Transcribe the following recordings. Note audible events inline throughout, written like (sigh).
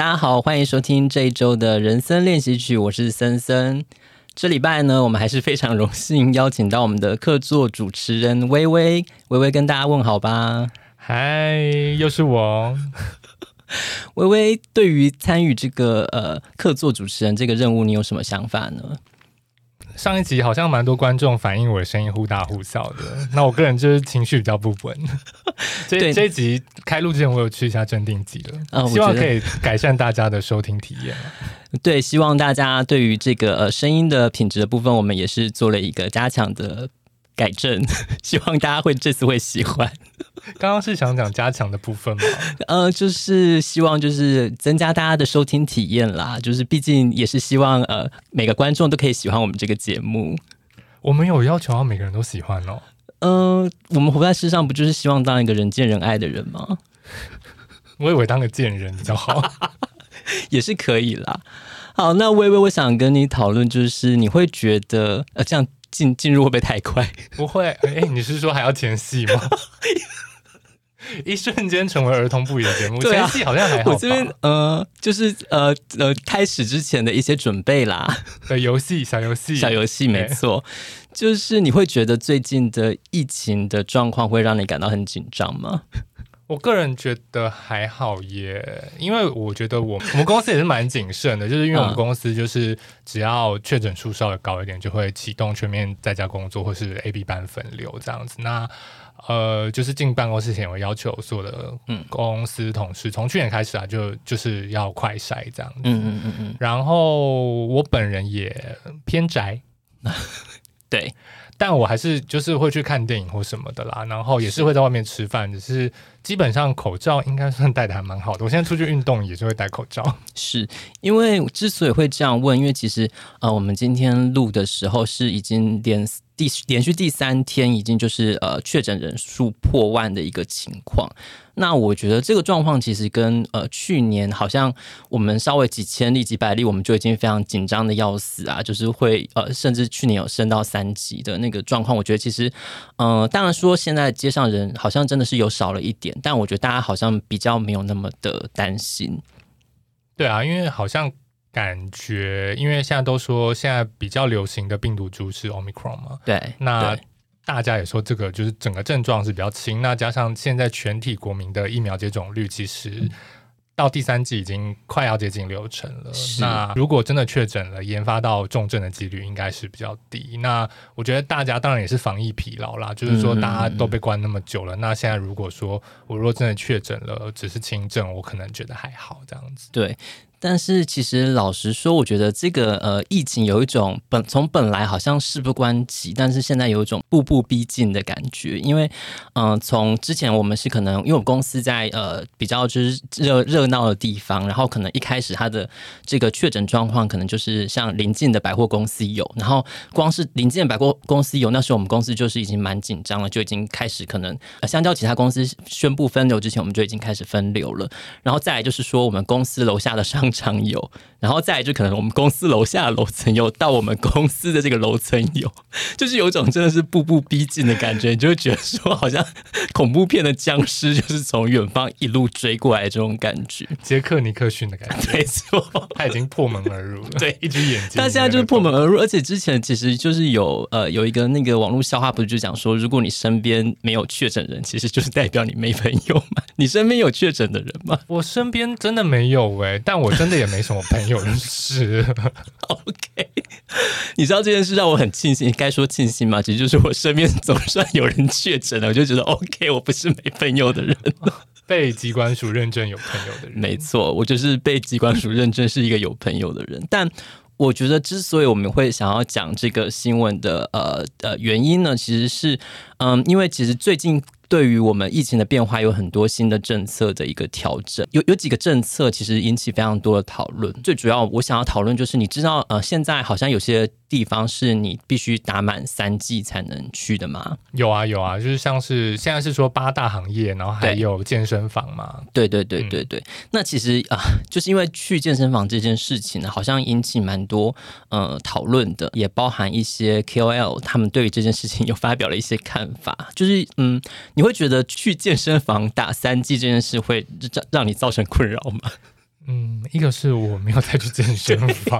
大家好，欢迎收听这一周的人生练习曲，我是森森。这礼拜呢，我们还是非常荣幸邀请到我们的客座主持人薇薇，薇薇跟大家问好吧。嗨，又是我。(laughs) 薇薇，对于参与这个呃客座主持人这个任务，你有什么想法呢？上一集好像蛮多观众反映我的声音忽大忽小的，那我个人就是情绪比较不稳。(laughs) 这这一集开录之前，我有去一下镇定剂了，嗯，希望可以改善大家的收听体验。(laughs) 对，希望大家对于这个呃声音的品质的部分，我们也是做了一个加强的。改正，(laughs) 希望大家会这次会喜欢。刚刚是想讲加强的部分吗？呃，就是希望就是增加大家的收听体验啦。就是毕竟也是希望呃每个观众都可以喜欢我们这个节目。我们有要求要每个人都喜欢哦。嗯、呃，我们活在世上不就是希望当一个人见人爱的人吗？(laughs) 我以为当个贱人比较好，(laughs) 也是可以啦。好，那微微，我想跟你讨论，就是你会觉得呃这样。进进入会不会太快？(laughs) 不会，哎、欸，你是说还要前戏吗？一瞬间成为儿童不宜的节目，对啊、前戏好像还好。我这边呃，就是呃呃，开始之前的一些准备啦，的游戏小游戏小游戏，没错。就是你会觉得最近的疫情的状况会让你感到很紧张吗？我个人觉得还好耶，因为我觉得我我们公司也是蛮谨慎的，就是因为我们公司就是只要确诊数稍微高一点，就会启动全面在家工作或是 A B 班分流这样子。那呃，就是进办公室前，我要求所有的公司同事从去年开始啊，就就是要快筛这样子。嗯嗯嗯嗯。然后我本人也偏宅，(laughs) 对。但我还是就是会去看电影或什么的啦，然后也是会在外面吃饭，只是基本上口罩应该算戴的还蛮好的。我现在出去运动也是会戴口罩。是因为之所以会这样问，因为其实呃，我们今天录的时候是已经连第连续第三天，已经就是呃确诊人数破万的一个情况。那我觉得这个状况其实跟呃去年好像我们稍微几千例几百例，我们就已经非常紧张的要死啊，就是会呃甚至去年有升到三级的那个状况。我觉得其实嗯、当然说现在街上人好像真的是有少了一点，但我觉得大家好像比较没有那么的担心。对啊，因为好像感觉，因为现在都说现在比较流行的病毒株是 Omicron 嘛，对，那。大家也说这个就是整个症状是比较轻，那加上现在全体国民的疫苗接种率，其实到第三季已经快要接近六成了。那如果真的确诊了，研发到重症的几率应该是比较低。那我觉得大家当然也是防疫疲劳啦，就是说大家都被关那么久了，嗯、那现在如果说我如果真的确诊了，只是轻症，我可能觉得还好这样子。对。但是其实老实说，我觉得这个呃疫情有一种本从本来好像事不关己，但是现在有一种步步逼近的感觉。因为嗯、从之前我们是可能因为我公司在呃比较就是热热闹的地方，然后可能一开始它的这个确诊状况可能就是像邻近的百货公司有，然后光是邻近的百货公司有，那时候我们公司就是已经蛮紧张了，就已经开始可能相较其他公司宣布分流之前，我们就已经开始分流了。然后再来就是说，我们公司楼下的商常有，然后再来就可能我们公司楼下的楼层有，到我们公司的这个楼层有，(laughs) 就是有一种真的是步步逼近的感觉，你就会觉得说好像恐怖片的僵尸就是从远方一路追过来这种感觉。杰克尼克逊的感觉，(laughs) 没错，他已经破门而入了，(laughs) 对，一只眼睛。他现在就是破门而入，而且之前其实就是有呃有一个那个网络笑话，不是就讲说，如果你身边没有确诊人，其实就是代表你没朋友嘛。你身边有确诊的人吗？我身边真的没有哎、欸，但我真的也没什么朋友认识。OK，你知道这件事让我很庆幸，该说庆幸吗？其实就是我身边总算有人确诊了，我就觉得 OK，我不是没朋友的人，(laughs) 被机关署认证有朋友的人。没错，我就是被机关署认证是一个有朋友的人。但我觉得，之所以我们会想要讲这个新闻的呃呃原因呢，其实是嗯，因为其实最近。对于我们疫情的变化，有很多新的政策的一个调整，有有几个政策其实引起非常多的讨论。最主要，我想要讨论就是，你知道，呃，现在好像有些地方是你必须打满三季才能去的吗？有啊，有啊，就是像是现在是说八大行业，然后还有健身房嘛。对对对对对。嗯、那其实啊、呃，就是因为去健身房这件事情呢，好像引起蛮多呃讨论的，也包含一些 KOL 他们对于这件事情有发表了一些看法，就是嗯。你会觉得去健身房打三季这件事会让让你造成困扰吗？嗯，一个是我没有再去健身房，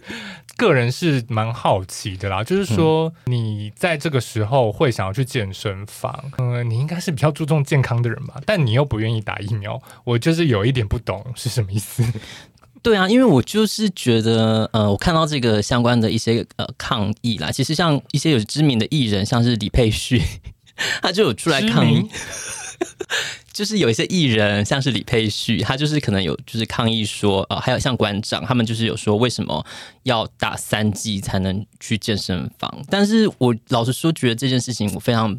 (laughs) 个人是蛮好奇的啦。就是说，你在这个时候会想要去健身房，嗯、呃，你应该是比较注重健康的人吧？但你又不愿意打疫苗，我就是有一点不懂是什么意思。对啊，因为我就是觉得，呃，我看到这个相关的一些呃抗议啦，其实像一些有知名的艺人，像是李佩旭，(laughs) 他就有出来抗议。(laughs) 就是有一些艺人，像是李佩旭，他就是可能有就是抗议说，呃，还有像馆长，他们就是有说为什么要打三剂才能去健身房？但是我老实说，觉得这件事情我非常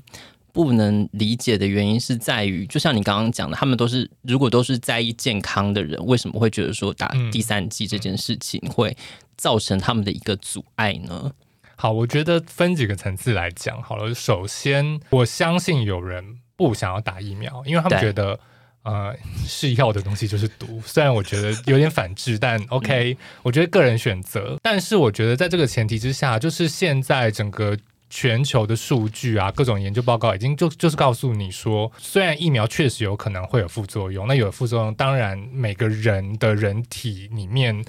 不能理解的原因是在于，就像你刚刚讲的，他们都是如果都是在意健康的人，为什么会觉得说打第三剂这件事情会造成他们的一个阻碍呢？好，我觉得分几个层次来讲好了。首先，我相信有人。不想要打疫苗，因为他们觉得，呃，是药的东西就是毒。(laughs) 虽然我觉得有点反制，但 OK，我觉得个人选择。但是我觉得在这个前提之下，就是现在整个全球的数据啊，各种研究报告已经就就是告诉你说，虽然疫苗确实有可能会有副作用，那有副作用，当然每个人的人体里面。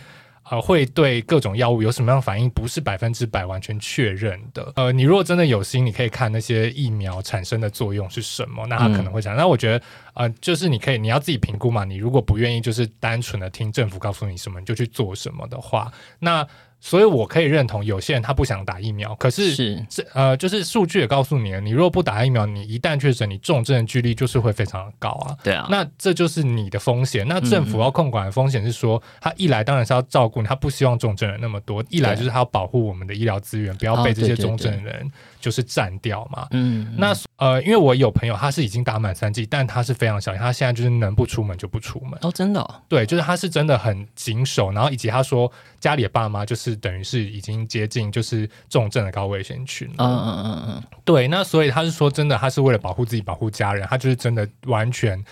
呃，会对各种药物有什么样的反应，不是百分之百完全确认的。呃，你如果真的有心，你可以看那些疫苗产生的作用是什么，那它可能会产生。那我觉得，呃，就是你可以，你要自己评估嘛。你如果不愿意，就是单纯的听政府告诉你什么，你就去做什么的话，那。所以，我可以认同有些人他不想打疫苗，可是是呃，就是数据也告诉你了，你如果不打疫苗，你一旦确诊，你重症的几率就是会非常的高啊。对啊，那这就是你的风险。那政府要控管的风险是说，他一来当然是要照顾你，他不希望重症人那么多；一来就是他要保护我们的医疗资源，不要被这些重症人就是占掉嘛。嗯，那呃，因为我有朋友他是已经打满三剂，但他是非常小心，他现在就是能不出门就不出门。哦，真的哦？对，就是他是真的很谨守，然后以及他说家里的爸妈就是。等于是已经接近就是重症的高危险群。嗯嗯嗯嗯，对。那所以他是说真的，他是为了保护自己、保护家人，他就是真的完全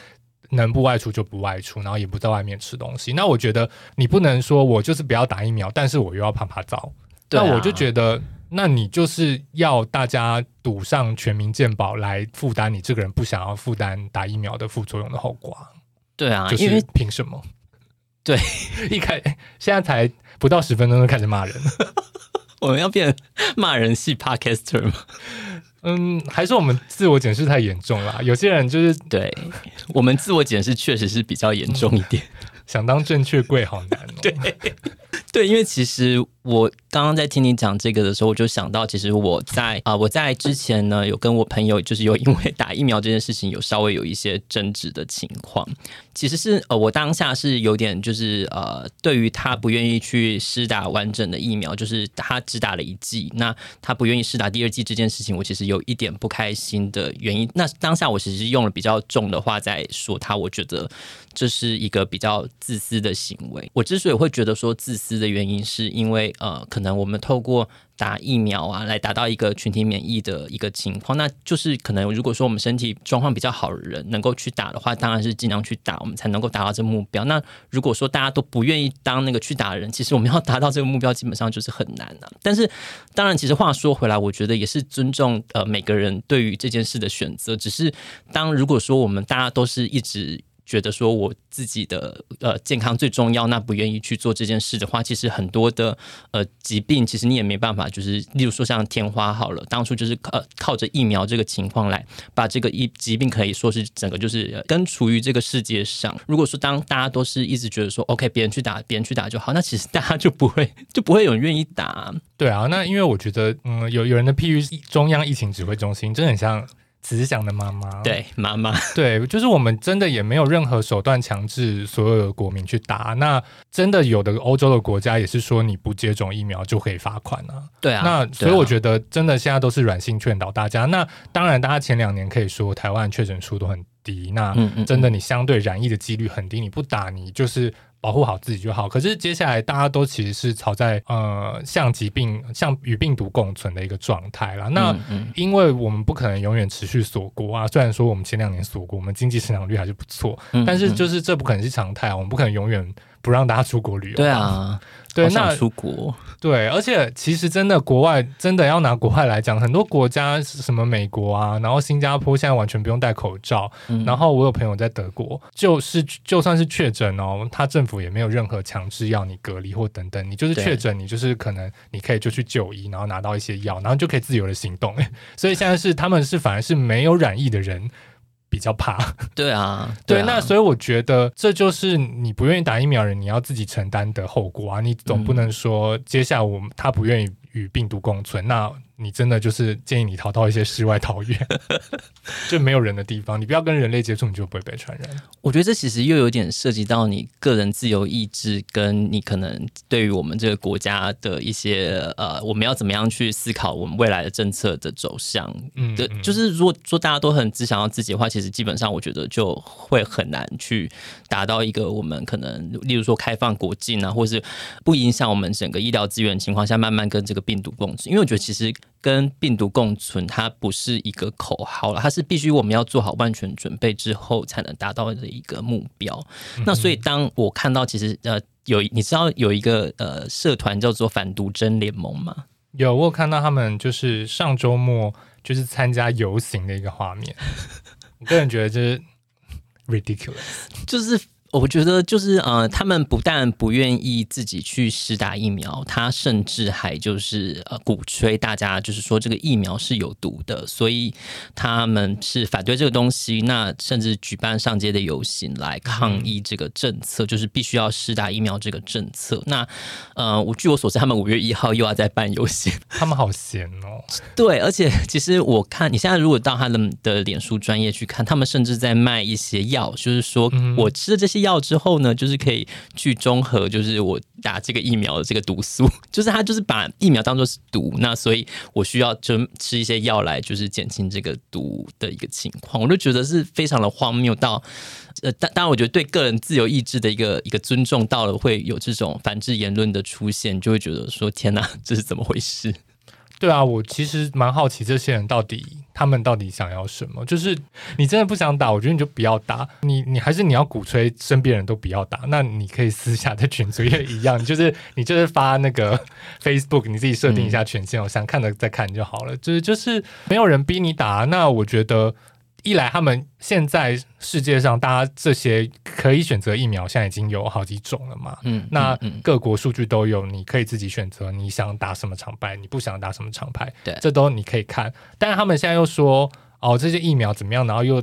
能不外出就不外出，然后也不在外面吃东西。那我觉得你不能说我就是不要打疫苗，但是我又要趴趴走。那我就觉得，那你就是要大家赌上全民健保来负担你这个人不想要负担打疫苗的副作用的后果。对啊，就是凭什么？对，(laughs) 一开现在才。不到十分钟就开始骂人了，(laughs) 我们要变骂人系 podcaster 吗？嗯，还是我们自我检视太严重了？有些人就是对我们自我检视确实是比较严重一点，嗯、(laughs) 想当正确柜好难哦。对 (laughs) 对，因为其实。我刚刚在听你讲这个的时候，我就想到，其实我在啊、我在之前呢，有跟我朋友，就是有因为打疫苗这件事情，有稍微有一些争执的情况。其实是呃，我当下是有点就是呃，对于他不愿意去施打完整的疫苗，就是他只打了一剂，那他不愿意施打第二剂这件事情，我其实有一点不开心的原因。那当下我其实是用了比较重的话在说他，我觉得这是一个比较自私的行为。我之所以会觉得说自私的原因，是因为。呃，可能我们透过打疫苗啊，来达到一个群体免疫的一个情况，那就是可能如果说我们身体状况比较好的人能够去打的话，当然是尽量去打，我们才能够达到这个目标。那如果说大家都不愿意当那个去打的人，其实我们要达到这个目标，基本上就是很难了。但是，当然，其实话说回来，我觉得也是尊重呃每个人对于这件事的选择。只是当如果说我们大家都是一直。觉得说我自己的呃健康最重要，那不愿意去做这件事的话，其实很多的呃疾病，其实你也没办法，就是例如说像天花好了，当初就是靠靠着疫苗这个情况来把这个疫疾病可以说是整个就是根除于这个世界上。如果说当大家都是一直觉得说 OK，别人去打，别人去打就好，那其实大家就不会就不会有人愿意打。对啊，那因为我觉得嗯，有有人的譬喻中央疫情指挥中心，真的很像。慈祥的妈妈，对妈妈，(laughs) 对，就是我们真的也没有任何手段强制所有的国民去打。那真的有的欧洲的国家也是说你不接种疫苗就可以罚款啊。对啊，那所以我觉得真的现在都是软性劝导大家。那当然，大家前两年可以说台湾确诊数都很低，那真的你相对染疫的几率很低，你不打你就是。保护好自己就好。可是接下来大家都其实是朝在呃，像疾病、像与病毒共存的一个状态啦。那因为我们不可能永远持续锁国啊。虽然说我们前两年锁国，我们经济成长率还是不错，但是就是这不可能是常态啊。我们不可能永远不让大家出国旅游。对啊，对，那出国。对，而且其实真的国外真的要拿国外来讲，很多国家什么美国啊，然后新加坡现在完全不用戴口罩。嗯、然后我有朋友在德国，就是就算是确诊哦，他政府也没有任何强制要你隔离或等等，你就是确诊，你就是可能你可以就去就医，然后拿到一些药，然后就可以自由的行动。(laughs) 所以现在是他们是反而是没有染疫的人。比较怕，(laughs) 对啊，对，那所以我觉得这就是你不愿意打疫苗人，你要自己承担的后果啊！你总不能说接下来我们他不愿意与病毒共存，那。你真的就是建议你逃到一些世外桃源，(laughs) 就没有人的地方，你不要跟人类接触，你就不会被传染。我觉得这其实又有点涉及到你个人自由意志，跟你可能对于我们这个国家的一些呃，我们要怎么样去思考我们未来的政策的走向。嗯，对，就是如果说大家都很只想要自己的话，其实基本上我觉得就会很难去达到一个我们可能，例如说开放国境啊，或是不影响我们整个医疗资源情况下，慢慢跟这个病毒共存。因为我觉得其实。跟病毒共存，它不是一个口号了，它是必须我们要做好万全准备之后才能达到的一个目标。嗯、那所以，当我看到其实呃有你知道有一个呃社团叫做反毒针联盟吗？有，我有看到他们就是上周末就是参加游行的一个画面。我个人觉得就是 ridiculous，就是。我觉得就是呃，他们不但不愿意自己去施打疫苗，他甚至还就是呃鼓吹大家就是说这个疫苗是有毒的，所以他们是反对这个东西。那甚至举办上街的游行来抗议这个政策，嗯、就是必须要施打疫苗这个政策。那呃，我据我所知，他们五月一号又要再办游行，(laughs) 他们好闲哦。对，而且其实我看你现在如果到他们的脸书专业去看，他们甚至在卖一些药，就是说我吃的这些。药之后呢，就是可以去中和，就是我打这个疫苗的这个毒素，(laughs) 就是他就是把疫苗当做是毒，那所以我需要就吃一些药来就是减轻这个毒的一个情况，我就觉得是非常的荒谬到，呃，当当然我觉得对个人自由意志的一个一个尊重到了会有这种反制言论的出现，就会觉得说天哪，这是怎么回事？对啊，我其实蛮好奇这些人到底他们到底想要什么。就是你真的不想打，我觉得你就不要打。你你还是你要鼓吹身边人都不要打，那你可以私下在群组也一样，(laughs) 就是你就是发那个 Facebook，你自己设定一下权限，我、嗯、想看的再看就好了。就是就是没有人逼你打，那我觉得。一来，他们现在世界上大家这些可以选择疫苗，现在已经有好几种了嘛。嗯，那各国数据都有，你可以自己选择你想打什么厂牌，你不想打什么厂牌，对，这都你可以看。但是他们现在又说，哦，这些疫苗怎么样？然后又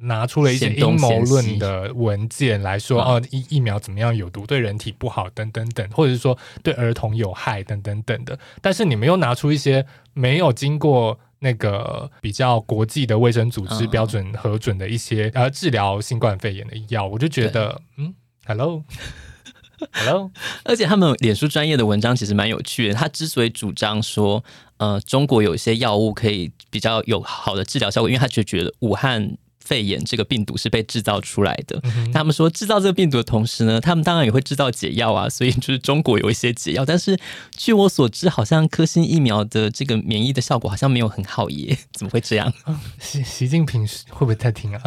拿出了一些阴谋论的文件来说，哦，疫疫苗怎么样有毒，对人体不好，等等等，或者是说对儿童有害，等等等的。但是你们又拿出一些没有经过。那个比较国际的卫生组织标准核准的一些呃治疗新冠肺炎的药，我就觉得嗯，Hello，Hello，(laughs) (laughs) 而且他们脸书专业的文章其实蛮有趣的。他之所以主张说，呃，中国有一些药物可以比较有好的治疗效果，因为他就觉得武汉。肺炎这个病毒是被制造出来的。嗯、他们说制造这个病毒的同时呢，他们当然也会制造解药啊。所以就是中国有一些解药，但是据我所知，好像科兴疫苗的这个免疫的效果好像没有很好耶？怎么会这样？习习近平会不会太听啊？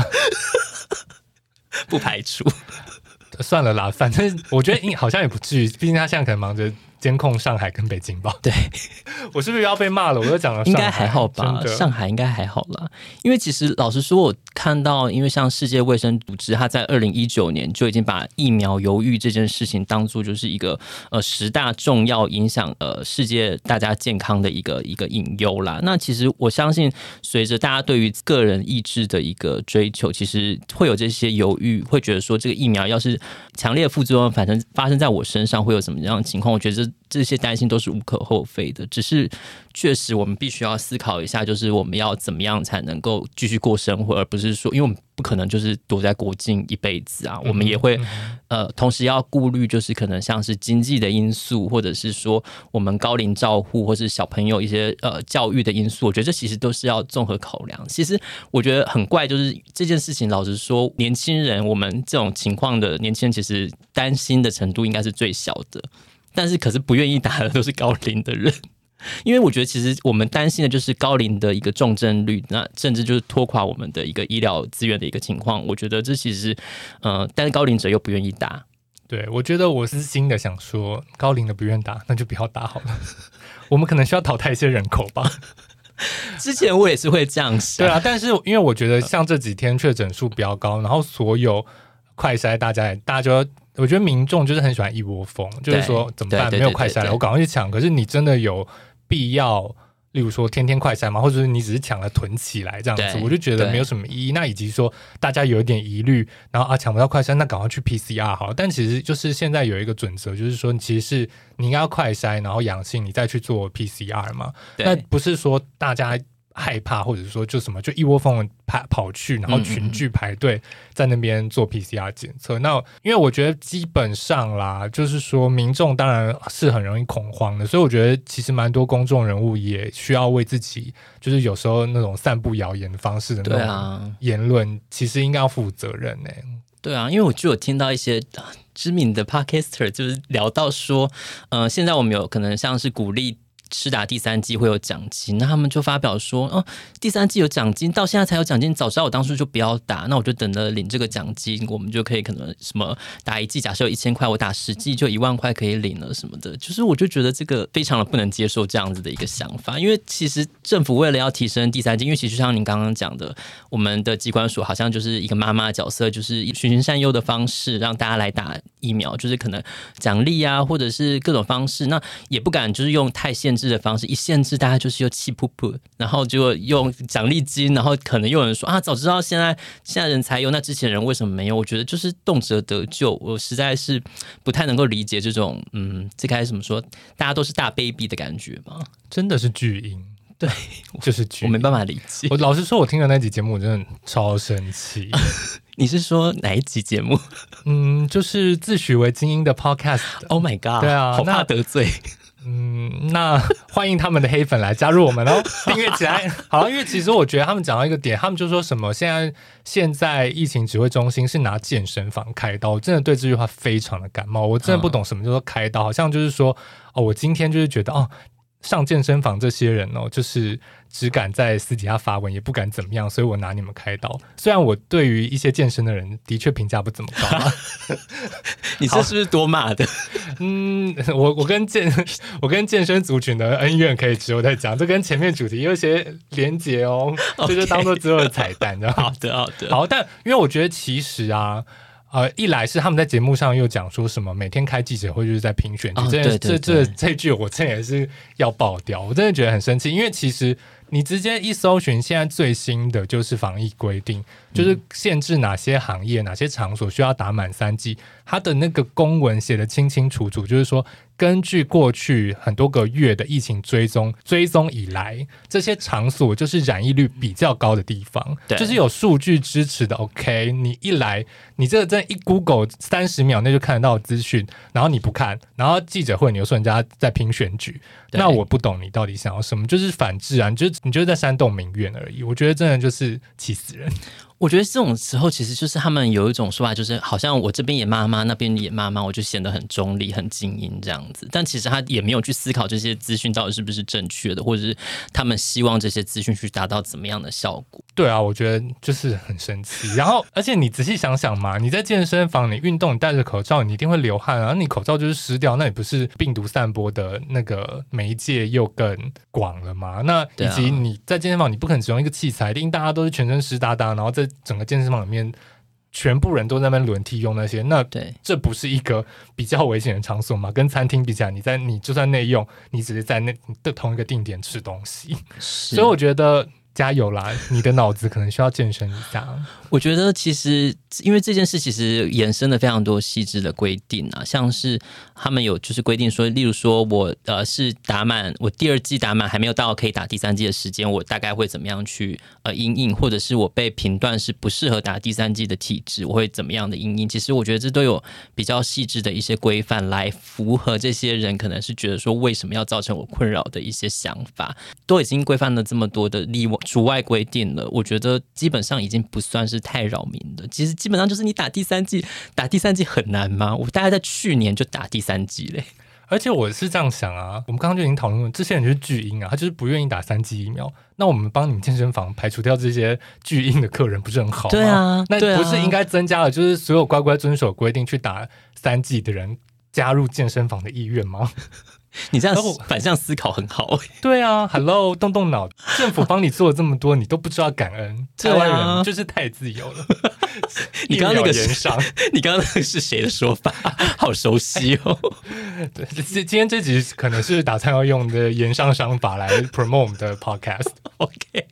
(laughs) 不排除。(laughs) 算了啦，反正我觉得好像也不至于，毕竟他现在可能忙着。监控上海跟北京吧。对，(laughs) 我是不是要被骂了？我又讲了，应该还好吧？上海应该还好啦。因为其实老实说，我看到，因为像世界卫生组织，它在二零一九年就已经把疫苗犹豫这件事情当做就是一个呃十大重要影响呃世界大家健康的一个一个隐忧啦。那其实我相信，随着大家对于个人意志的一个追求，其实会有这些犹豫，会觉得说这个疫苗要是强烈副作用，反正发生在我身上会有什么样的情况？我觉得。这些担心都是无可厚非的，只是确实我们必须要思考一下，就是我们要怎么样才能够继续过生活，而不是说，因为我们不可能就是躲在国境一辈子啊，我们也会呃，同时要顾虑，就是可能像是经济的因素，或者是说我们高龄照护或是小朋友一些呃教育的因素，我觉得这其实都是要综合考量。其实我觉得很怪，就是这件事情，老实说，年轻人，我们这种情况的年轻人，其实担心的程度应该是最小的。但是，可是不愿意打的都是高龄的人，(laughs) 因为我觉得其实我们担心的就是高龄的一个重症率，那甚至就是拖垮我们的一个医疗资源的一个情况。我觉得这其实，呃，但是高龄者又不愿意打，对，我觉得我私心的想说，高龄的不愿打，那就不要打好了。(laughs) 我们可能需要淘汰一些人口吧。(laughs) 之前我也是会这样想，对啊，但是因为我觉得像这几天确诊数比较高，然后所有快筛大家也大家就，我觉得民众就是很喜欢一窝蜂，就是说怎么办？没有快筛了，我赶快去抢。可是你真的有必要？例如说天天快筛吗，或者是你只是抢了囤起来这样子，我就觉得没有什么意义。那以及说大家有一点疑虑，然后啊抢不到快筛，那赶快去 PCR 好了。但其实就是现在有一个准则，就是说其实是你应该要快筛，然后阳性你再去做 PCR 嘛。那不是说大家。害怕，或者说就什么，就一窝蜂的跑跑去，然后群聚排队在那边做 PCR 检测。嗯嗯，那因为我觉得基本上啦，就是说民众当然是很容易恐慌的，所以我觉得其实蛮多公众人物也需要为自己，就是有时候那种散布谣言的方式的那种言论，其实应该要负责任呢、欸。对啊，因为我就有听到一些知名的 Podcaster 就是聊到说，嗯、呃，现在我们有可能像是鼓励。施打第三季会有奖金，那他们就发表说，哦，第三季有奖金，到现在才有奖金，早知道我当初就不要打，那我就等着领这个奖金，我们就可以可能什么打一剂，假设有一千块，我打十剂就一万块可以领了什么的，就是我就觉得这个非常的不能接受这样子的一个想法，因为其实政府为了要提升第三季，因为其实像您刚刚讲的，我们的机关署好像就是一个妈妈角色，就是循循善诱的方式让大家来打疫苗，就是可能奖励啊，或者是各种方式，那也不敢就是用太限制的方式，一限制大家就是又气噗噗，然后就用奖励金，然后可能又有人说啊，早知道现在现在人才有，那之前人为什么没有？我觉得就是动辄得咎，我实在是不太能够理解这种嗯，这该怎么说？大家都是大 baby 的感觉吗？真的是巨婴，对，就是巨，我没办法理解。我老实说，我听了那集节目，我真的超生气。(laughs) 你是说哪一集节目？嗯，就是自诩为精英的 Podcast。Oh my god！对啊，好怕得罪。嗯，那欢迎他们的黑粉来加入我们哦，(laughs) 订阅起来。好，因为其实我觉得他们讲到一个点，他们就说什么现在现在疫情指挥中心是拿健身房开刀，我真的对这句话非常的感冒。我真的不懂什么叫做开刀，好像就是说哦，我今天就是觉得哦。上健身房这些人哦，就是只敢在私底下发文，也不敢怎么样，所以我拿你们开刀。虽然我对于一些健身的人的确评价不怎么高，啊，(laughs) 你这是不是多骂的？(laughs) 嗯，我我跟健我跟健身族群的恩怨可以之后再讲，这跟前面主题有一些连结哦，这 Okay 就当做最后的彩蛋，这样好的好的。好，但因为我觉得其实啊。呃，一来是他们在节目上又讲说什么每天开记者会就是在评选举，这这这这句我真的也是要爆掉，我真的觉得很生气，因为其实你直接一搜寻，现在最新的就是防疫规定，就是限制哪些行业、哪些场所需要打满三剂，它的那个公文写的清清楚楚，就是说。根据过去很多个月的疫情追踪追踪以来，这些场所就是染疫率比较高的地方，就是有数据支持的。OK，你一来，你这个真一 Google 三十秒内就看得到资讯，然后你不看，然后记者会你又说人家在拼选举，那我不懂你到底想要什么，就是反制啊，你就你就是在煽动民怨而已。我觉得真的就是气死人。我觉得这种时候其实就是他们有一种说法，就是好像我这边也骂妈，那边也骂妈，我就显得很中立、很精英这样子。但其实他也没有去思考这些资讯到底是不是正确的，或者是他们希望这些资讯去达到怎么样的效果。对啊，我觉得就是很生气。然后，而且你仔细想想嘛，你在健身房你运动，你戴着口罩，你一定会流汗啊。你口罩就是湿掉，那你不是病毒散播的那个媒介又更广了吗？那以及你在健身房，你不可能只用一个器材，一定大家都是全身湿哒哒，然后在整个健身房里面，全部人都在那边轮替用那些，那对，这不是一个比较危险的场所吗？跟餐厅比起来，你在你就算内用，你只是在那的同一个定点吃东西，所以我觉得。加油啦！你的脑子可能需要健身一下。我觉得其实因为这件事其实衍生了非常多细致的规定啊，像是他们有就是规定说，例如说我呃是打满我第二季打满还没有到可以打第三季的时间，我大概会怎么样去呃因应，或者是我被评断是不适合打第三季的体质，我会怎么样的因应。其实我觉得这都有比较细致的一些规范来符合这些人可能是觉得说为什么要造成我困扰的一些想法，都已经规范了这么多的例外。除外规定了，我觉得基本上已经不算是太扰民的。其实基本上就是你打第三季，打第三季很难吗？我大概在去年就打第三季嘞。而且我是这样想啊，我们刚刚就已经讨论了，这些人就是巨婴啊，他就是不愿意打三剂疫苗。那我们帮你们健身房排除掉这些巨婴的客人，不是很好吗？对啊，那不是应该增加了，就是所有乖乖遵守规定去打三剂的人加入健身房的意愿吗？你这样反向思考很好。对啊，Hello，动动脑，政府帮你做了这么多，你都不知道感恩，台湾人就是太自由了。(laughs) 你刚刚那个言上，(laughs) 你刚刚那个是谁的说法？(laughs) 好熟悉哦。对，今今天这集可能是打算要用的言商商法来 promote 我们的 podcast。OK，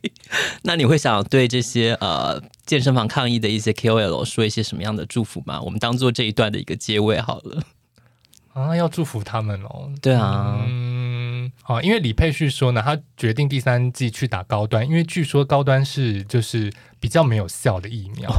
那你会想对这些呃健身房抗议的一些 KOL 说一些什么样的祝福吗？我们当做这一段的一个结尾好了。啊，要祝福他们哦。对啊，嗯，啊，因为李佩旭说呢，他决定第三季去打高端，因为据说高端是就是比较没有效的疫苗，oh、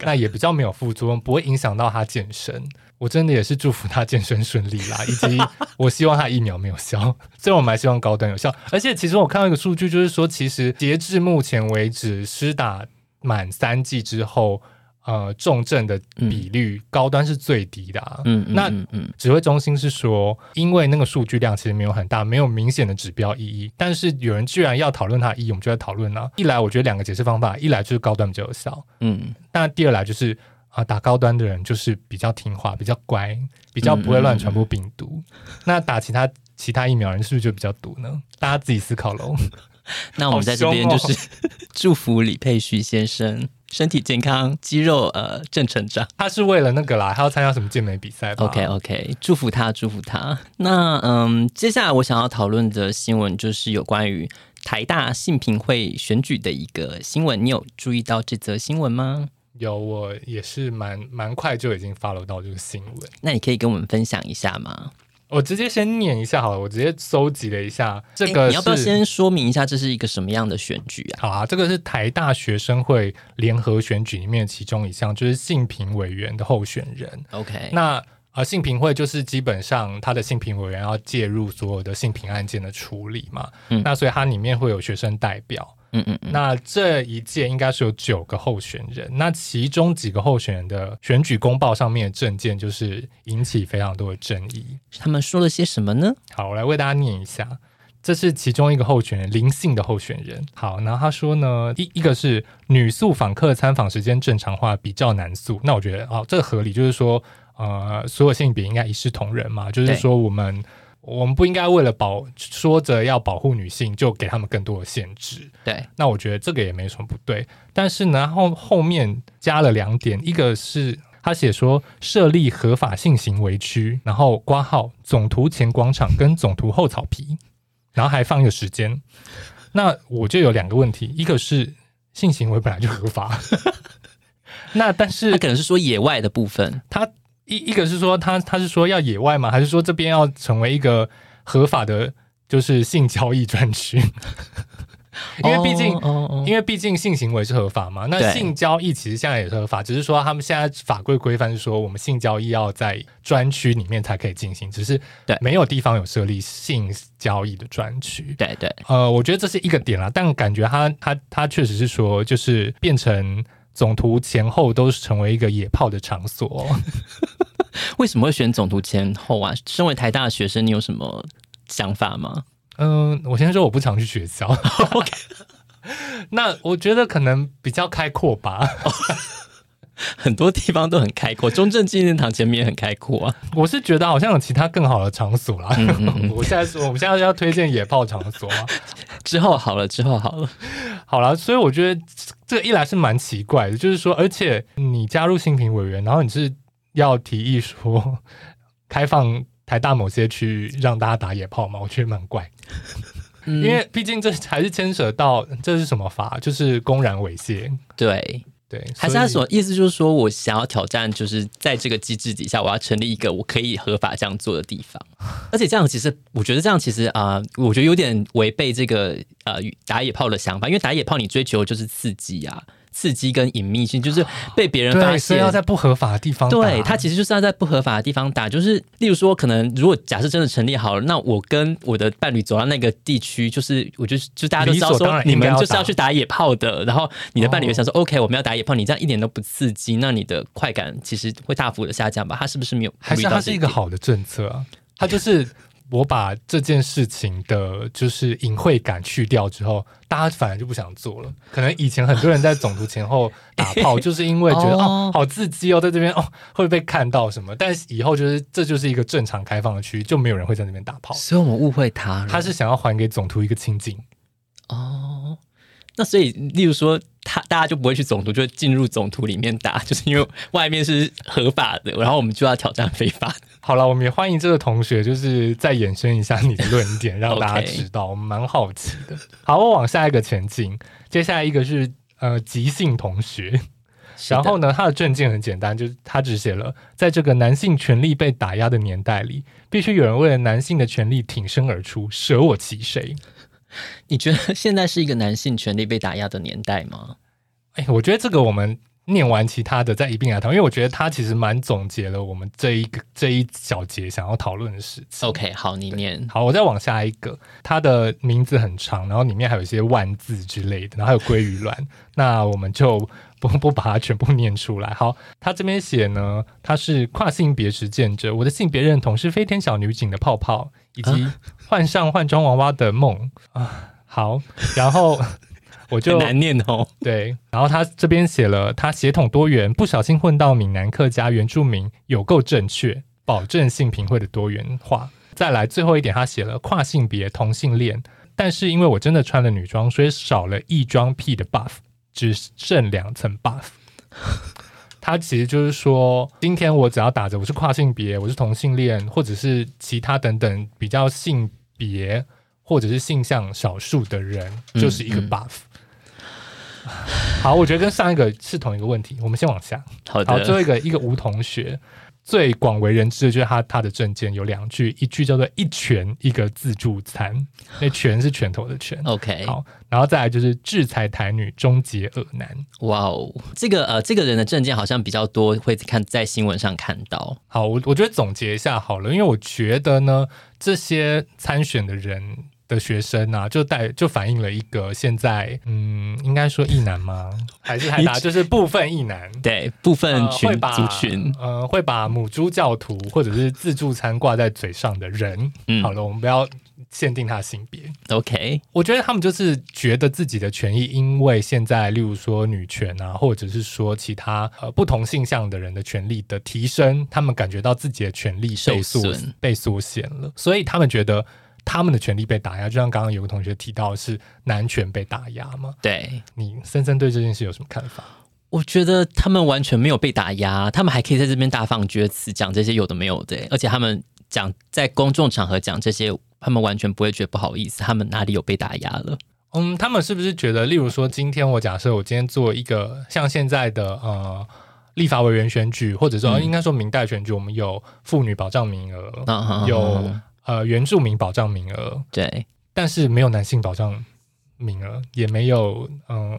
那也比较没有副作用，不会影响到他健身。我真的也是祝福他健身顺利啦，(laughs) 以及我希望他疫苗没有效，所以我蛮希望高端有效。而且其实我看到一个数据，就是说其实截至目前为止，施打满三剂之后。呃，重症的比率、嗯、高端是最低的、啊。嗯，那指挥中心是说，因为那个数据量其实没有很大，没有明显的指标意义。但是有人居然要讨论它意义，我们就在讨论了。一来，我觉得两个解释方法，一来就是高端比较有效。嗯，那第二来就是啊、呃，打高端的人就是比较听话、比较乖、比较不会乱传播病毒。嗯嗯嗯、那打其他其他疫苗人是不是就比较毒呢？大家自己思考喽。(laughs) 那我们在这边就是、哦、祝福李佩旭先生。身体健康，肌肉呃正成长。他是为了那个啦，他要参加什么健美比赛？OK OK，祝福他，祝福他。那嗯，接下来我想要讨论的新闻就是有关于台大性评会选举的一个新闻。你有注意到这则新闻吗？有，我也是蛮蛮快就已经 follow 到这个新闻。那你可以跟我们分享一下吗？我直接先念一下好了，我直接搜集了一下这个。你要不要先说明一下这是一个什么样的选举啊？好啊，这个是台大学生会联合选举里面其中一项，就是性平委员的候选人。OK，那呃，性平会就是基本上他的性平委员要介入所有的性平案件的处理嘛。嗯，那所以它里面会有学生代表。嗯嗯，那这一届应该是有九个候选人，那其中几个候选人的选举公报上面的证件就是引起非常多的争议。他们说了些什么呢？好，我来为大家念一下。这是其中一个候选人，林姓的候选人。好，然后他说呢，一一个是女宿访客参访时间正常化比较难宿，那我觉得哦，这个合理，就是说呃，所有性别应该一视同仁嘛，就是说我们。我们不应该为了保说着要保护女性，就给他们更多的限制。对，那我觉得这个也没什么不对。但是呢，后后面加了两点，一个是他写说设立合法性行为区，然后挂号总图前广场跟总图后草皮，然后还放一个时间。那我就有两个问题，一个是性行为本来就合法，(laughs) 那但是他可能是说野外的部分，他。一一个是说他他是说要野外吗？还是说这边要成为一个合法的，就是性交易专区？(laughs) 因为毕竟，oh, oh, oh. 因为毕竟性行为是合法嘛。那性交易其实现在也是合法，只是说他们现在法规规范是说，我们性交易要在专区里面才可以进行，只是对没有地方有设立性交易的专区。对对，呃，我觉得这是一个点啦，但感觉他他他确实是说，就是变成。总图前后都是成为一个野炮的场所，(laughs) (laughs) 为什么会选总图前后啊？身为台大的学生，你有什么想法吗？嗯，我先说我不常去学校。(laughs) OK，(laughs) 那我觉得可能比较开阔吧。很多地方都很开阔，中正纪念堂前面也很开阔啊。我是觉得好像有其他更好的场所啦。嗯嗯嗯我现在说，我们现在要推荐野炮场所吗？之后好了，之后好了，好了。所以我觉得这个一来是蛮奇怪的，就是说，而且你加入新平委员，然后你是要提议说开放台大某些区域让大家打野炮吗？我觉得蛮怪，嗯、因为毕竟这还是牵扯到这是什么法，就是公然猥亵。对。对，还是他所意思就是说，我想要挑战，就是在这个机制底下，我要成立一个我可以合法这样做的地方。(laughs) 而且这样其实，我觉得这样其实啊、呃，我觉得有点违背这个呃打野炮的想法，因为打野炮你追求就是刺激啊。刺激跟隐秘性，就是被别人发现，要在不合法的地方打。对，他其实就是要在不合法的地方打，就是例如说，可能如果假设真的成立好了，那我跟我的伴侣走到那个地区，就是我就就大家都知道说你们就是要去打野炮的，然后你的伴侣也想说、哦、OK，我们要打野炮，你这样一点都不刺激，那你的快感其实会大幅的下降吧？他是不是没有？还是他是一个好的政策啊？(laughs) 他就是。我把这件事情的，就是隐晦感去掉之后，大家反而就不想做了。可能以前很多人在总图前后打炮，(laughs) 就是因为觉得哦，好刺激哦，在这边哦会被看到什么。但是以后就是这就是一个正常开放的区域，就没有人会在那边打炮。所以我们误会他，他是想要还给总图一个清静。哦，那所以，例如说。他大家就不会去总图，就进入总图里面打，就是因为外面是合法的，然后我们就要挑战非法的。好了，我们也欢迎这个同学，就是再延伸一下你的论点，(laughs) 让大家知道，我们蛮好奇的。好，我往下一个前进，接下来一个是呃即兴同学，然后呢，他的证件很简单，就是他只写了，在这个男性权利被打压的年代里，必须有人为了男性的权利挺身而出，舍我其谁。(laughs) 你觉得现在是一个男性权利被打压的年代吗？哎，我觉得这个我们念完其他的再一并来讨论，因为我觉得他其实蛮总结了我们这一个这一小节想要讨论的事情。OK，好，你念。好，我再往下一个，他的名字很长，然后里面还有一些万字之类的，然后还有鲑鱼卵，那我们就不 (laughs) 不把它全部念出来。好，他这边写呢，他是跨性别实践者，我的性别认同是飞天小女警的泡泡，以及换上换装娃娃的梦啊。好，然后。我就难念哦，对，然后他这边写了，他血统多元，不小心混到闽南客家原住民，有够正确，保证性平会的多元化。再来最后一点，他写了跨性别同性恋，但是因为我真的穿了女装，所以少了异装癖的 buff，只剩两层 buff。他其实就是说，今天我只要打着我是跨性别，我是同性恋，或者是其他等等比较性别或者是性向少数的人，就是一个 buff。嗯嗯 (laughs) 好，我觉得跟上一个是同一个问题。我们先往下。好的。好，最后一个一个吴同学最广为人知的就是他他的证件有两句，一句叫做“一拳一个自助餐”，那拳是拳头的拳。OK。好，然后再来就是制裁台女，终结恶男。哇哦，这个呃，这个人的证件好像比较多，会看在新闻上看到。好，我我觉得总结一下好了，因为我觉得呢，这些参选的人。的学生啊，就带就反映了一个现在，嗯，应该说异男吗？(laughs) 还是还大？就是部分异男，对部分群、呃、族群，呃，会把母猪教徒或者是自助餐挂在嘴上的人。嗯，好了，我们不要限定他性别。OK，我觉得他们就是觉得自己的权益，因为现在，例如说女权啊，或者是说其他呃不同性向的人的权利的提升，他们感觉到自己的权利受损、被缩减了，所以他们觉得。他们的权利被打压，就像刚刚有个同学提到的是男权被打压嘛？对，你森森对这件事有什么看法？我觉得他们完全没有被打压，他们还可以在这边大放厥词，讲这些有的没有的，而且他们讲在公众场合讲这些，他们完全不会觉得不好意思，他们哪里有被打压了？嗯，他们是不是觉得，例如说，今天我假设我今天做一个像现在的呃立法委员选举，或者说、嗯、应该说明代选举，我们有妇女保障名额，嗯、有。呃，原住民保障名额对，但是没有男性保障名额，也没有嗯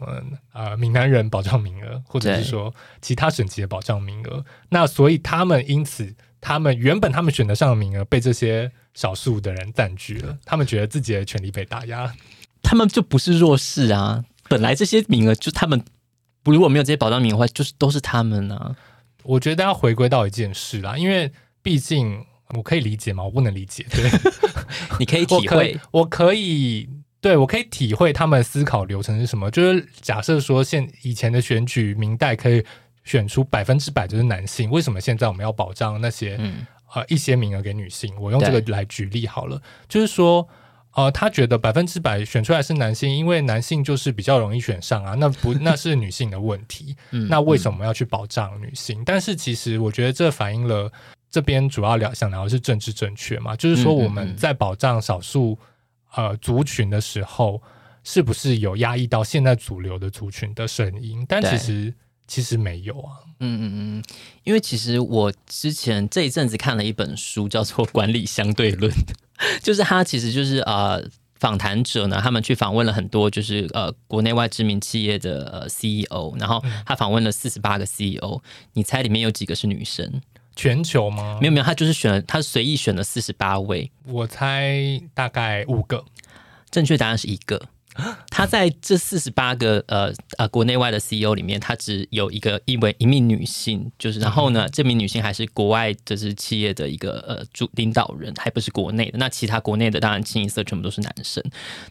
啊闽南人保障名额，或者是说其他省级的保障名额。那所以他们因此，他们原本他们选得上的名额被这些少数的人占据了，他们觉得自己的权利被打压，他们就不是弱势啊。本来这些名额就他们不如果没有这些保障名额的话，就是都是他们啊。我觉得要回归到一件事啦，因为毕竟。我可以理解吗？我不能理解。(laughs) 对，你可以体会，我可以，对，我可以体会他们思考流程是什么。就是假设说现以前的选举，明代可以选出百分之百就是男性，为什么现在我们要保障那些、嗯、呃一些名额给女性？我用这个来举例好了，就是说，呃，他觉得百分之百选出来是男性，因为男性就是比较容易选上啊，那不 (laughs) 那是女性的问题。嗯、那为什么要去保障女性？嗯、但是其实我觉得这反映了。这边主要聊想聊的是政治正确嘛，就是说我们在保障少数呃族群的时候，是不是有压抑到现在主流的族群的声音？但其实其实没有啊。嗯嗯嗯，因为其实我之前这一阵子看了一本书，叫做《管理相对论》，(laughs) 就是他其实就是呃访谈者呢，他们去访问了很多就是呃国内外知名企业的呃 CEO，然后他访问了四十八个 CEO，你猜里面有几个是女生？全球吗？没有没有，他就是选了，他随意选了四十八位。我猜大概五个，正确答案是一个 (gasps) 他在这四十八个呃呃国内外的 CEO 里面，他只有一个一位一名女性，就是然后呢，这名女性还是国外就是企业的一个呃主领导人，还不是国内的。那其他国内的当然清一色全部都是男生。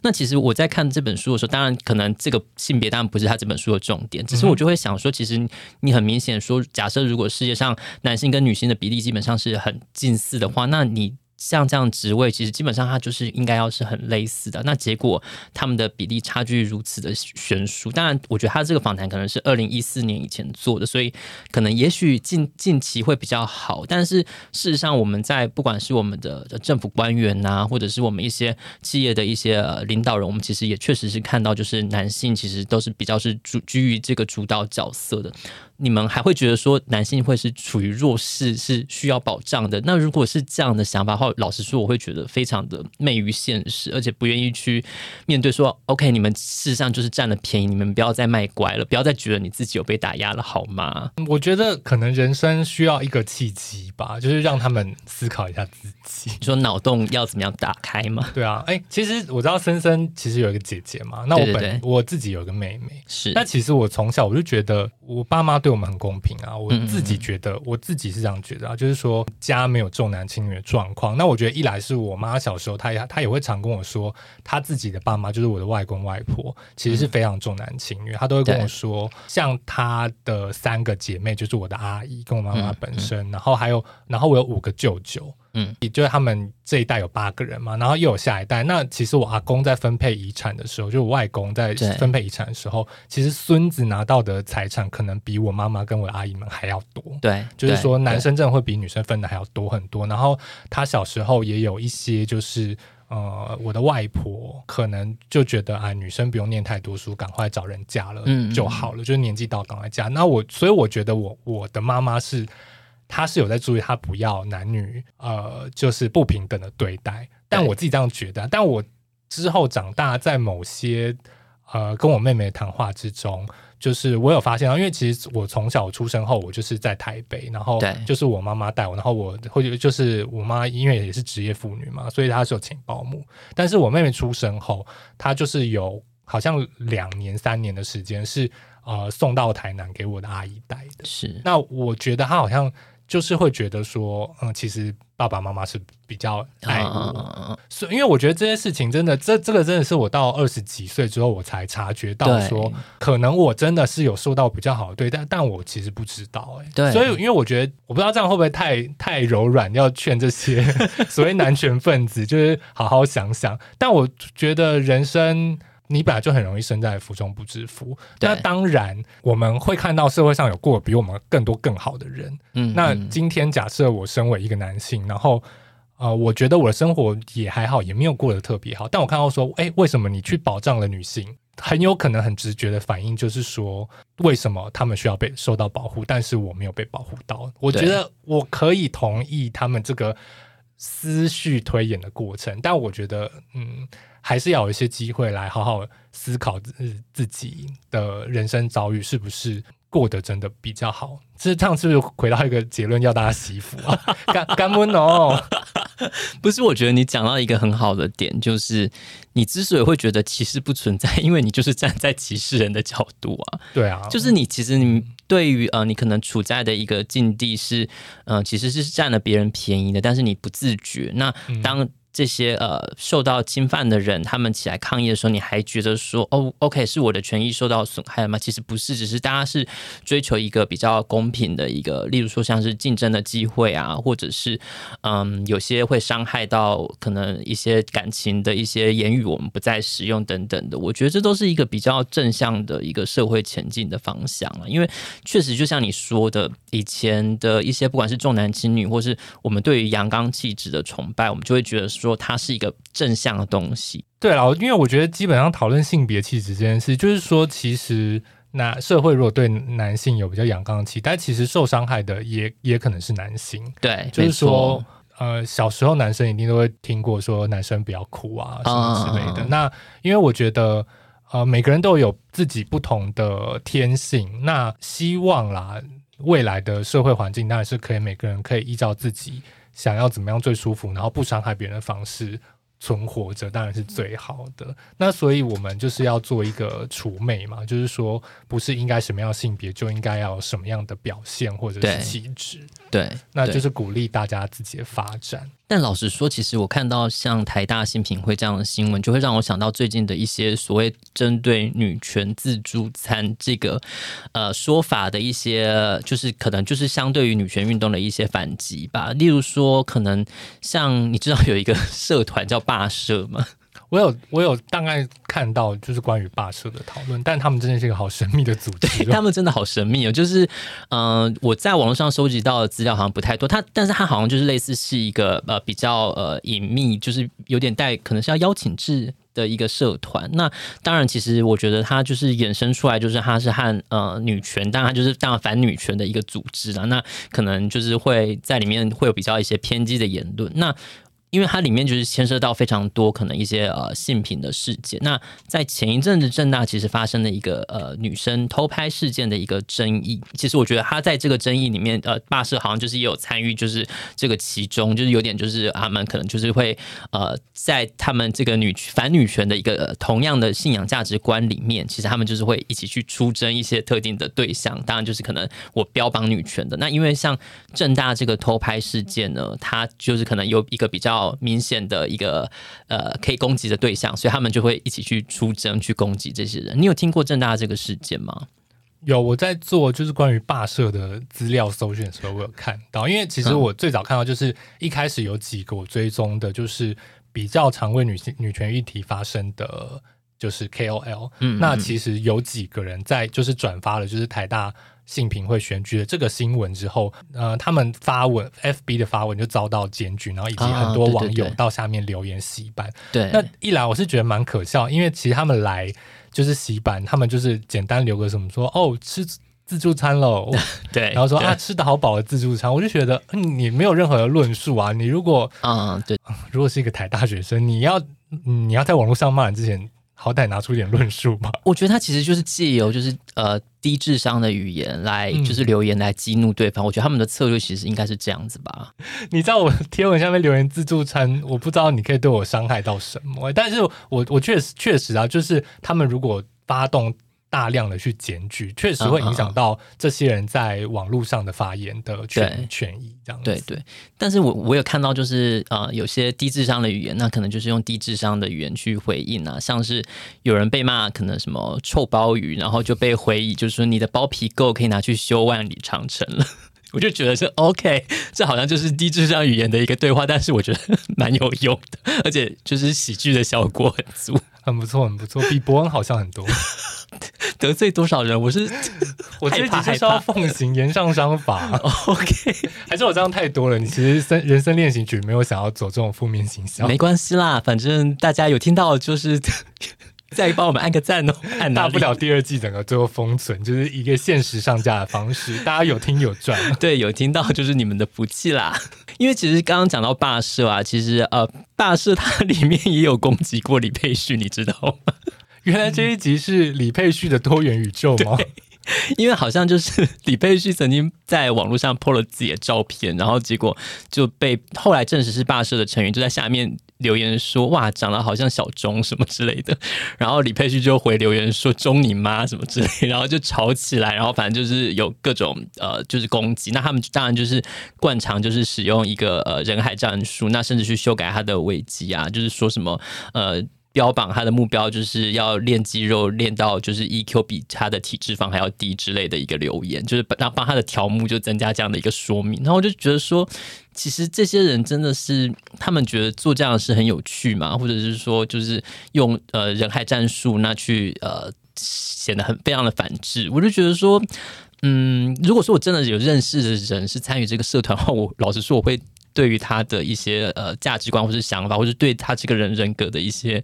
那其实我在看这本书的时候，当然可能这个性别当然不是他这本书的重点，只是我就会想说，其实你很明显说，假设如果世界上男性跟女性的比例基本上是很近似的话，那你。像这样职位，其实基本上它就是应该要是很类似的。那结果他们的比例差距如此的悬殊。当然，我觉得他这个访谈可能是二零一四年以前做的，所以可能也许近近期会比较好。但是事实上，我们在不管是我们的政府官员呐、啊，或者是我们一些企业的一些领导人，我们其实也确实是看到，就是男性其实都是比较是主居于这个主导角色的。你们还会觉得说男性会是处于弱势，是需要保障的？那如果是这样的想法的话，老实说，我会觉得非常的昧于现实，而且不愿意去面对说，OK，你们事实上就是占了便宜，你们不要再卖乖了，不要再觉得你自己有被打压了，好吗？我觉得可能人生需要一个契机吧，就是让他们思考一下自己，你说脑洞要怎么样打开吗？对啊，哎、欸，其实我知道森森其实有一个姐姐嘛，那我本我自己有一个妹妹，是，那其实我从小我就觉得我爸妈。对我们很公平啊！我自己觉得，我自己是这样觉得啊，就是说家没有重男轻女的状况。那我觉得一来是我妈小时候，她也她也会常跟我说，她自己的爸妈就是我的外公外婆，其实是非常重男轻女。她都会跟我说，像她的三个姐妹就是我的阿姨跟我妈妈本身，然后还有，然后我有五个舅舅。嗯，也就是他们这一代有八个人嘛，然后又有下一代。那其实我阿公在分配遗产的时候，就我外公在分配遗产的时候，其实孙子拿到的财产可能比我妈妈跟我阿姨们还要多。对，就是说男生真的会比女生分的还要多很多。然后他小时候也有一些，就是呃，我的外婆可能就觉得啊，女生不用念太多书，赶快找人嫁了就好了，嗯嗯，就是年纪到赶快嫁。那我所以我觉得我我的妈妈是。他是有在注意，他不要男女呃，就是不平等的对待。但我自己这样觉得，但我之后长大，在某些呃跟我妹妹谈话之中，就是我有发现到，因为其实我从小出生后，我就是在台北，然后就是我妈妈带我，然后我或者就是我妈因为也是职业妇女嘛，所以她是有请保姆。但是我妹妹出生后，她就是有好像两年三年的时间是呃送到台南给我的阿姨带的。是，那我觉得她好像。就是会觉得说，嗯，其实爸爸妈妈是比较爱我，所以因为我觉得这些事情真的，这这个真的是我到二十几岁之后我才察觉到，说可能我真的是有受到比较好的对待，但但我其实不知道，哎，对，所以因为我觉得我不知道这样会不会太太柔软，要劝这些 (laughs) 所谓男权分子就是好好想想，但我觉得人生。你本来就很容易身在福中不知福，那当然我们会看到社会上有过比我们更多更好的人。嗯，那今天假设我身为一个男性，然后呃，我觉得我的生活也还好，也没有过得特别好，但我看到说，哎，为什么你去保障了女性？很有可能很直觉的反应就是说，为什么他们需要被受到保护，但是我没有被保护到？我觉得我可以同意他们这个思绪推演的过程，但我觉得，嗯。还是要有一些机会来好好思考自自己的人生遭遇是不是过得真的比较好。这趟是不是回到一个结论，要大家惜福啊？(laughs) 干干温哦，(laughs) 不是，我觉得你讲到一个很好的点，就是你之所以会觉得歧视不存在，因为你就是站在歧视人的角度啊。对啊，就是你其实你对于呃，你可能处在的一个境地是，呃，其实是占了别人便宜的，但是你不自觉。那当、嗯这些呃受到侵犯的人，他们起来抗议的时候，你还觉得说哦，OK，是我的权益受到损害了吗？其实不是，只是大家是追求一个比较公平的一个，例如说像是竞争的机会啊，或者是嗯，有些会伤害到可能一些感情的一些言语，我们不再使用等等的。我觉得这都是一个比较正向的一个社会前进的方向啊，因为确实就像你说的，以前的一些不管是重男轻女，或是我们对于阳刚气质的崇拜，我们就会觉得。说它是一个正向的东西，对了，因为我觉得基本上讨论性别气质这件事，就是说，其实那社会如果对男性有比较阳刚的气，但其实受伤害的也也可能是男性。对，就是说，呃，小时候男生一定都会听过说男生不要哭啊什么之类的。嗯、那因为我觉得，呃，每个人都有自己不同的天性，那希望啦，未来的社会环境当然是可以每个人可以依照自己。想要怎么样最舒服，然后不伤害别人的方式存活着，当然是最好的。那所以我们就是要做一个除魅嘛，就是说不是应该什么样性别就应该要什么样的表现或者是气质，对，那就是鼓励大家自己的发展。但老实说，其实我看到像台大新品会这样的新闻，就会让我想到最近的一些所谓针对女权自助餐这个呃说法的一些，就是可能就是相对于女权运动的一些反击吧。例如说，可能像你知道有一个 (laughs) 社团叫霸社吗？我有我有大概看到，就是关于霸社的讨论，但他们真的是一个好神秘的组织，对，他们真的好神秘哦。就是，嗯、呃，我在网络上收集到的资料好像不太多，他，但是他好像就是类似是一个呃比较呃隐秘，就是有点带可能是要邀请制的一个社团。那当然，其实我觉得它就是衍生出来，就是它是和呃女权，当然他就是当然反女权的一个组织了。那可能就是会在里面会有比较一些偏激的言论。那因为它里面就是牵涉到非常多可能一些呃性品的事件。那在前一阵子，正大其实发生了一个呃女生偷拍事件的一个争议。其实我觉得他在这个争议里面，呃，霸社好像就是也有参与，就是这个其中就是有点就是他们可能就是会呃在他们这个女反女权的一个、同样的信仰价值观里面，其实他们就是会一起去出征一些特定的对象。当然就是可能我标榜女权的。那因为像正大这个偷拍事件呢，它就是可能有一个比较。明显的一个呃可以攻击的对象，所以他们就会一起去出征去攻击这些人。你有听过正大这个事件吗？有，我在做就是关于霸社的资料搜寻的时候，我有看到。因为其实我最早看到就是一开始有几个我追踪的，就是比较常为女性女权议题发生的，就是 KOL。嗯，那其实有几个人在就是转发了，就是台大。性平会选举的这个新闻之后，呃，他们发文，FB 的发文就遭到检举，然后以及很多网友到下面留言洗版。对，对，那一来我是觉得蛮可笑，因为其实他们来就是洗版，他们就是简单留个什么说哦吃自助餐喽，(laughs) 对，然后说啊吃的好饱的自助餐，我就觉得你没有任何的论述啊，你如果啊对，如果是一个台大学生，你要你要在网络上骂人之前。好歹拿出一点论述吧。我觉得他其实就是借由就是呃低智商的语言来就是留言来激怒对方。嗯、我觉得他们的策略其实应该是这样子吧。你知道我贴文下面留言自助餐，我不知道你可以对我伤害到什么。但是我我确实确实啊，就是他们如果发动。大量的去检举，确实会影响到这些人在网络上的发言的权权益，这样子。对对，但是我我有看到，就是呃，有些低智商的语言，那可能就是用低智商的语言去回应啊，像是有人被骂，可能什么臭鲍鱼，然后就被回忆，就是说你的包皮够可以拿去修万里长城了。(laughs) 我就觉得是 OK，这好像就是低智商语言的一个对话，但是我觉得蛮有用的，而且就是喜剧的效果很足，很不错，很不错，比伯恩好像很多。(laughs) 得罪多少人？我是 (laughs) 我这只是要奉行言上商法。(laughs) OK，还是我这样太多了？你其实生人生练习曲没有想要走这种负面形象，没关系啦，反正大家有听到就是再帮我们按个赞哦。按大不了第二季整个最后封存，就是一个限时上架的方式，(laughs) 大家有听有赚。对，有听到就是你们的福气啦。(laughs) 因为其实刚刚讲到霸社啊，其实呃，霸社它里面也有攻击过李佩旭，你知道吗？原来这一集是李佩旭的多元宇宙吗？(laughs) 因为好像就是李佩旭曾经在网络上 po 了自己的照片，然后结果就被后来证实是霸社的成员，就在下面留言说：“哇，长得好像小钟什么之类的。(laughs) ”然后李佩旭就回留言说：“钟你妈什么之类。”然后就吵起来，然后反正就是有各种呃，就是攻击。那他们当然就是惯常就是使用一个呃人海战术，那甚至去修改他的危机啊，就是说什么呃。标榜他的目标就是要练肌肉，练到就是 EQ 比他的体脂肪还要低之类的一个留言，就是帮帮他的条目就增加这样的一个说明。然后我就觉得说，其实这些人真的是他们觉得做这样的事很有趣嘛，或者是说就是用呃人海战术那去呃显得很非常的反智。我就觉得说，嗯，如果说我真的有认识的人是参与这个社团的话，我老实说我会。对于他的一些呃价值观或是想法，或是对他这个人人格的一些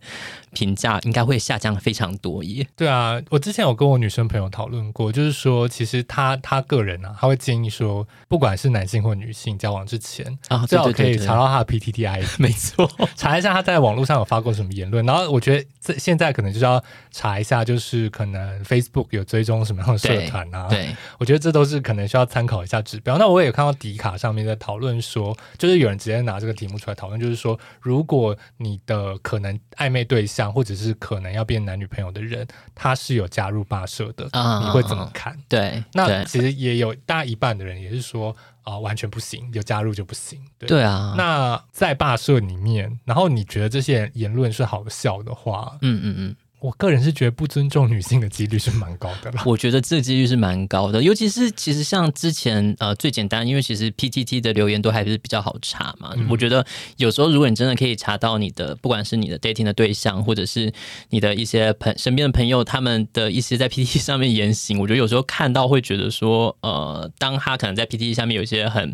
评价，应该会下降非常多耶。对啊，我之前有跟我女生朋友讨论过，就是说，其实她她个人啊，她会建议说，不管是男性或女性交往之前啊，最好可以查到他的 PTTI，(laughs) 没错，查一下他在网络上有发过什么言论。然后我觉得这现在可能就是要查一下，就是可能 Facebook 有追踪什么样的社团啊。对，对我觉得这都是可能需要参考一下指标。那我也看到迪卡上面在讨论说。就是有人直接拿这个题目出来讨论，就是说，如果你的可能暧昧对象或者是可能要变男女朋友的人，他是有加入罢社的，啊、你会怎么看？对，那其实也有大一半的人也是说啊、呃，完全不行，有加入就不行。对，对啊。那在罢社里面，然后你觉得这些言论是好笑的话，嗯嗯嗯。我个人是觉得不尊重女性的几率是蛮高的啦。我觉得这个几率是蛮高的，尤其是其实像之前呃最简单，因为其实 PTT 的留言都还是比较好查嘛。嗯、我觉得有时候如果你真的可以查到你的，不管是你的 dating 的对象，或者是你的一些朋身边的朋友，他们的一些在 PTT 上面言行，我觉得有时候看到会觉得说，呃，当他可能在 PTT 下面有一些很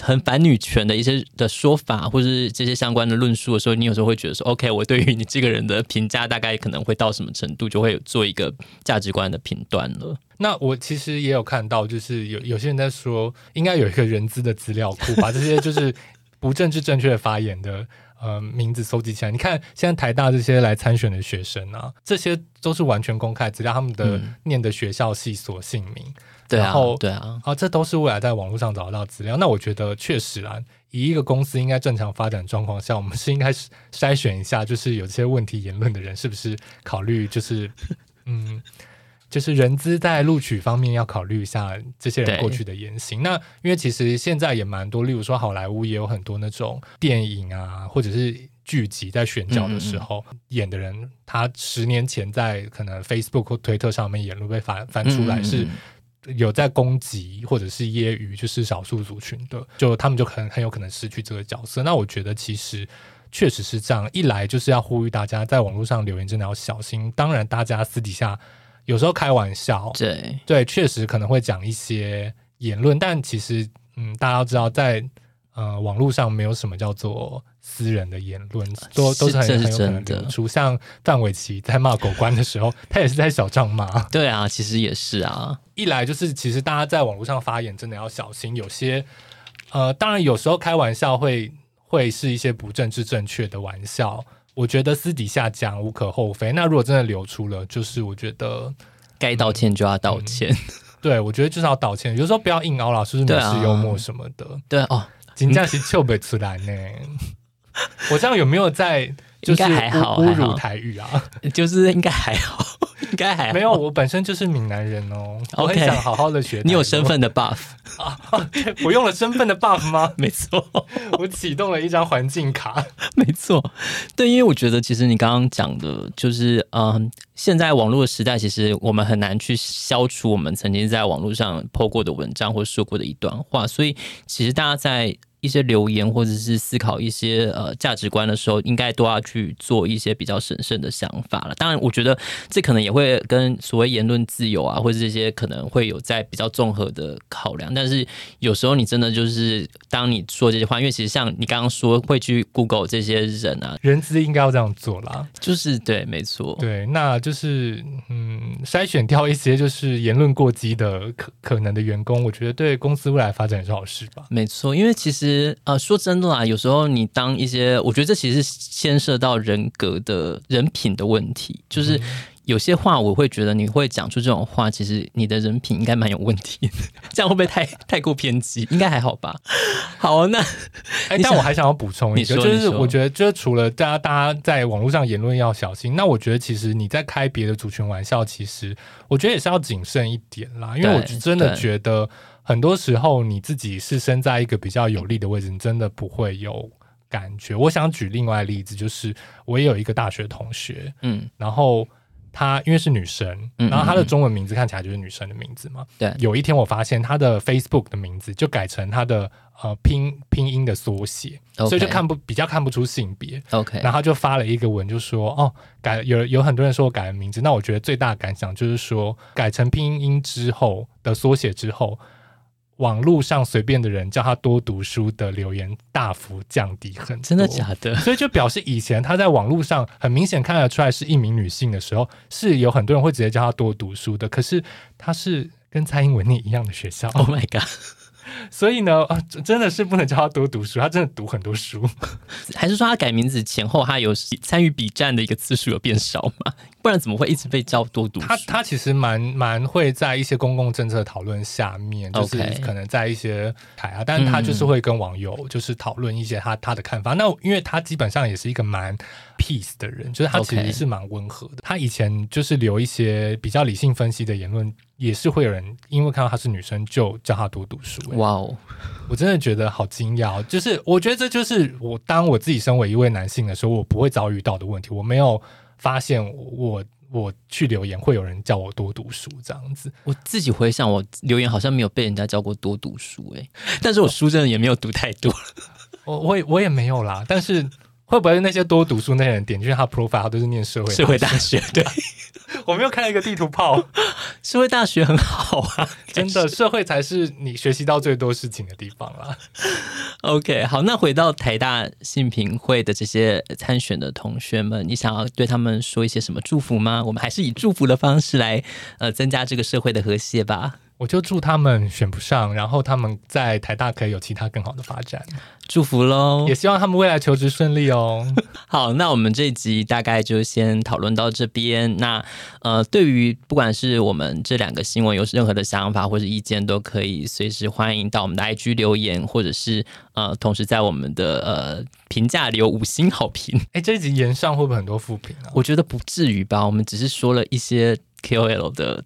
很反女权的一些的说法，或者是这些相关的论述的时候，你有时候会觉得说，OK，我对于你这个人的评价大概可能会到。到什么程度就会做一个价值观的评断了。那我其实也有看到，就是有有些人在说，应该有一个人资的资料库，把这些就是不政治正确的发言的 (laughs) 呃名字搜集起来。你看现在台大这些来参选的学生啊，这些都是完全公开资料，他们的念的学校系所姓名，嗯、对啊，然后对啊，啊，这都是未来在网络上找得到资料。那我觉得确实啊。以一个公司应该正常发展状况下，我们是应该是筛选一下，就是有这些问题言论的人，是不是考虑就是 (laughs) 嗯，就是人资在录取方面要考虑一下这些人过去的言行。那因为其实现在也蛮多，例如说好莱坞也有很多那种电影啊，或者是剧集在选角的时候嗯嗯演的人，他十年前在可能 Facebook 或推特上面言论被翻翻出来是。有在攻击或者是揶揄，就是少数族群的，就他们就很很有可能失去这个角色。那我觉得其实确实是这样，一来就是要呼吁大家在网络上留言真的要小心。当然，大家私底下有时候开玩笑，对对，确实可能会讲一些言论，但其实嗯，大家要知道，在呃网络上没有什么叫做。私人的言论都都是很很有可能的，出像范玮琪在骂狗官的时候，他也是在小账骂。对啊，其实也是啊。一来就是，其实大家在网络上发言真的要小心，有些呃，当然有时候开玩笑会会是一些不政治正确的玩笑，我觉得私底下讲无可厚非。那如果真的流出了，就是我觉得该道歉就要道歉。嗯、对，我觉得就是要道歉，有时候不要硬凹老师是美式幽默什么的。对，啊、对哦，真的是笑不出来呢。(laughs) 我这样有没有在就是侮辱台语啊？就是应该还好，(laughs) (laughs) 应该还好。没有，我本身就是闽南人哦。很想好好的学。你有身份的 buff 啊？我用了身份的 buff 吗？没错，我启动了一张环境卡。没错，对，因为我觉得其实你刚刚讲的，就是嗯，现在网络的时代，其实我们很难去消除我们曾经在网络上 po 过的文章或说过的一段话，所以其实大家在。一些留言或者是思考一些呃价值观的时候，应该都要去做一些比较审慎的想法了。当然，我觉得这可能也会跟所谓言论自由啊，或者这些可能会有在比较综合的考量。但是有时候你真的就是当你说这些话，因为其实像你刚刚说会去 Google 这些人啊，人资应该要这样做啦。就是对，没错，对，那就是嗯，筛选掉一些就是言论过激的可可能的员工，我觉得对公司未来发展也是好事吧。没错，因为其实。其实呃，说真的啦，有时候你当一些，我觉得这其实牵涉到人格的人品的问题。就是有些话，我会觉得你会讲出这种话，其实你的人品应该蛮有问题的。(laughs) 这样会不会太太过偏激？应该还好吧。(laughs) 好，那 (laughs) 哎，但我还想要补充一个，就是我觉得，就是除了大家大家在网络上言论要小心，那我觉得其实你在开别的族群玩笑，其实我觉得也是要谨慎一点啦，因为我真的觉得。很多时候你自己是身在一个比较有利的位置，你真的不会有感觉。我想举另外例子，就是我也有一个大学同学，嗯，然后她因为是女生，然后她的中文名字看起来就是女生的名字嘛，对。有一天我发现她的 Facebook 的名字就改成她的呃拼拼音的缩写，所以就看不比较看不出性别。OK，然后就发了一个文，就说哦，改有有很多人说我改了名字，那我觉得最大的感想就是说改成拼音之后的缩写之后。网络上随便的人叫他多读书的留言大幅降低很多，真的假的？所以就表示以前他在网络上很明显看得出来是一名女性的时候，是有很多人会直接叫他多读书的。可是他是跟蔡英文念一样的学校，Oh my god！(laughs) 所以呢，啊，真的是不能叫他多读书，他真的读很多书。还是说他改名字前后他有参与比战的一个次数有变少吗？然怎么会一直被叫多读书？他他其实蛮蛮会在一些公共政策讨论下面，就是可能在一些台啊，但是他就是会跟网友就是讨论一些他他的看法。那因为他基本上也是一个蛮 peace 的人，就是他其实是蛮温和的。他以前就是留一些比较理性分析的言论，也是会有人因为看到她是女生就叫她多读书。哇哦，我真的觉得好惊讶，就是我觉得这就是我当我自己身为一位男性的时候，我不会遭遇到的问题。我没有。发现我我去留言会有人叫我多读书这样子，我自己回想，我留言好像没有被人家叫过多读书诶、欸，但是我书真的也没有读太多，我我也我也没有啦，但是会不会那些多读书那些人点进去他 profile 他都是念社会社会大学？(laughs) 对。(laughs) 我没有看到一个地图炮，(laughs) 社会大学很好啊，真的，社会才是你学习到最多事情的地方啦。OK，好，那回到台大信评会的这些参选的同学们，你想要对他们说一些什么祝福吗？我们还是以祝福的方式来呃增加这个社会的和谐吧。我就祝他们选不上，然后他们在台大可以有其他更好的发展，祝福喽！也希望他们未来求职顺利哦。(laughs) 好，那我们这一集大概就先讨论到这边。那呃，对于不管是我们这两个新闻有任何的想法或者意见，都可以随时欢迎到我们的 IG 留言，或者是呃，同时在我们的呃评价留五星好评。(laughs) 哎，这一集延上会不会很多负评啊？我觉得不至于吧，我们只是说了一些 KOL 的。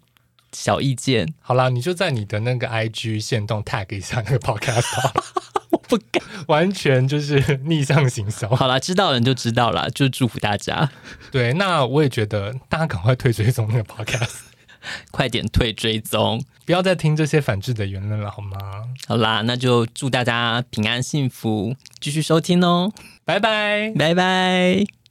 小意见，好啦，你就在你的那个 IG 线动 tag 一下那个 podcast，(laughs) 我不敢，完全就是逆向行销。好啦，知道人就知道了，就祝福大家。对，那我也觉得大家赶快退追踪那个 podcast，(laughs) 快点退追踪，不要再听这些反制的言论了，好吗？好啦，那就祝大家平安幸福，继续收听哦，拜拜，拜拜。